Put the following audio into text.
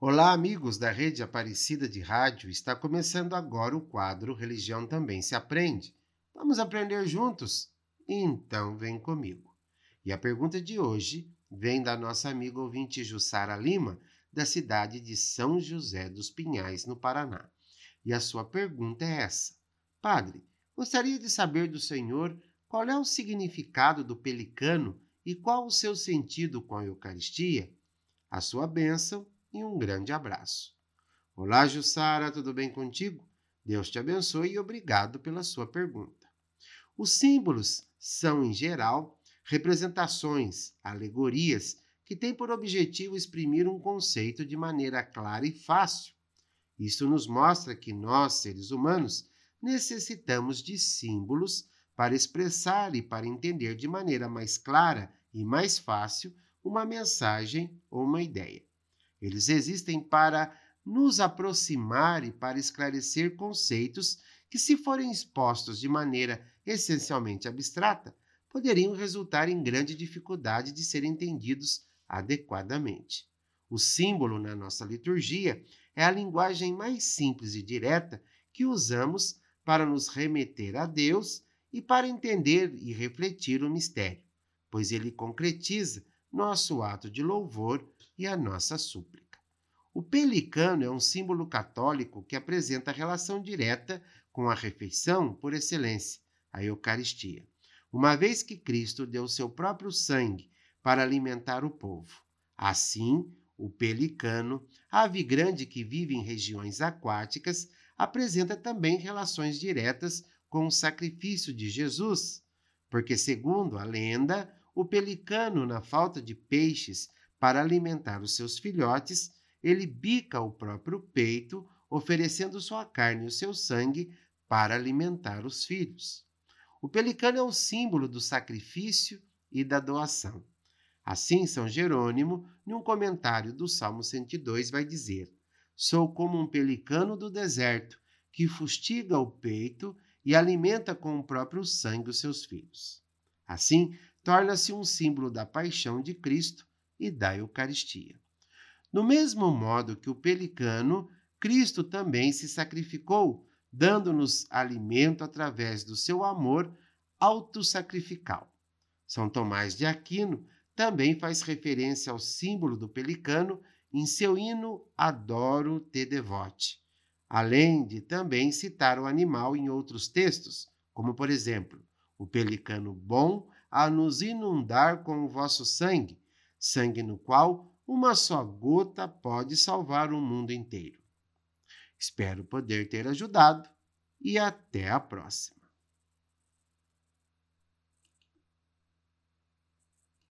Olá, amigos da Rede Aparecida de Rádio. Está começando agora o quadro Religião Também se Aprende. Vamos aprender juntos? Então vem comigo. E a pergunta de hoje vem da nossa amiga ouvinte Jussara Lima, da cidade de São José dos Pinhais, no Paraná. E a sua pergunta é essa: Padre, gostaria de saber do Senhor qual é o significado do pelicano e qual o seu sentido com a Eucaristia? A sua bênção e um grande abraço. Olá, Jussara, tudo bem contigo? Deus te abençoe e obrigado pela sua pergunta. Os símbolos são, em geral, representações, alegorias, que têm por objetivo exprimir um conceito de maneira clara e fácil. Isso nos mostra que nós, seres humanos, necessitamos de símbolos para expressar e para entender de maneira mais clara e mais fácil uma mensagem ou uma ideia. Eles existem para nos aproximar e para esclarecer conceitos que, se forem expostos de maneira essencialmente abstrata, poderiam resultar em grande dificuldade de serem entendidos adequadamente. O símbolo na nossa liturgia é a linguagem mais simples e direta que usamos para nos remeter a Deus e para entender e refletir o mistério, pois ele concretiza nosso ato de louvor e a nossa súplica. O pelicano é um símbolo católico que apresenta relação direta com a refeição por excelência, a Eucaristia, uma vez que Cristo deu seu próprio sangue para alimentar o povo. Assim, o pelicano, ave grande que vive em regiões aquáticas, apresenta também relações diretas com o sacrifício de Jesus, porque, segundo a lenda, o pelicano, na falta de peixes, para alimentar os seus filhotes, ele bica o próprio peito, oferecendo sua carne e o seu sangue para alimentar os filhos. O pelicano é um símbolo do sacrifício e da doação. Assim, São Jerônimo, num comentário do Salmo 102, vai dizer: Sou como um pelicano do deserto, que fustiga o peito e alimenta com o próprio sangue os seus filhos. Assim, torna-se um símbolo da paixão de Cristo e da Eucaristia. Do mesmo modo que o pelicano, Cristo também se sacrificou, dando-nos alimento através do seu amor autossacrificial. São Tomás de Aquino também faz referência ao símbolo do pelicano em seu hino Adoro te devote, além de também citar o animal em outros textos, como por exemplo, o pelicano bom a nos inundar com o vosso sangue, sangue no qual uma só gota pode salvar o mundo inteiro. Espero poder ter ajudado e até a próxima.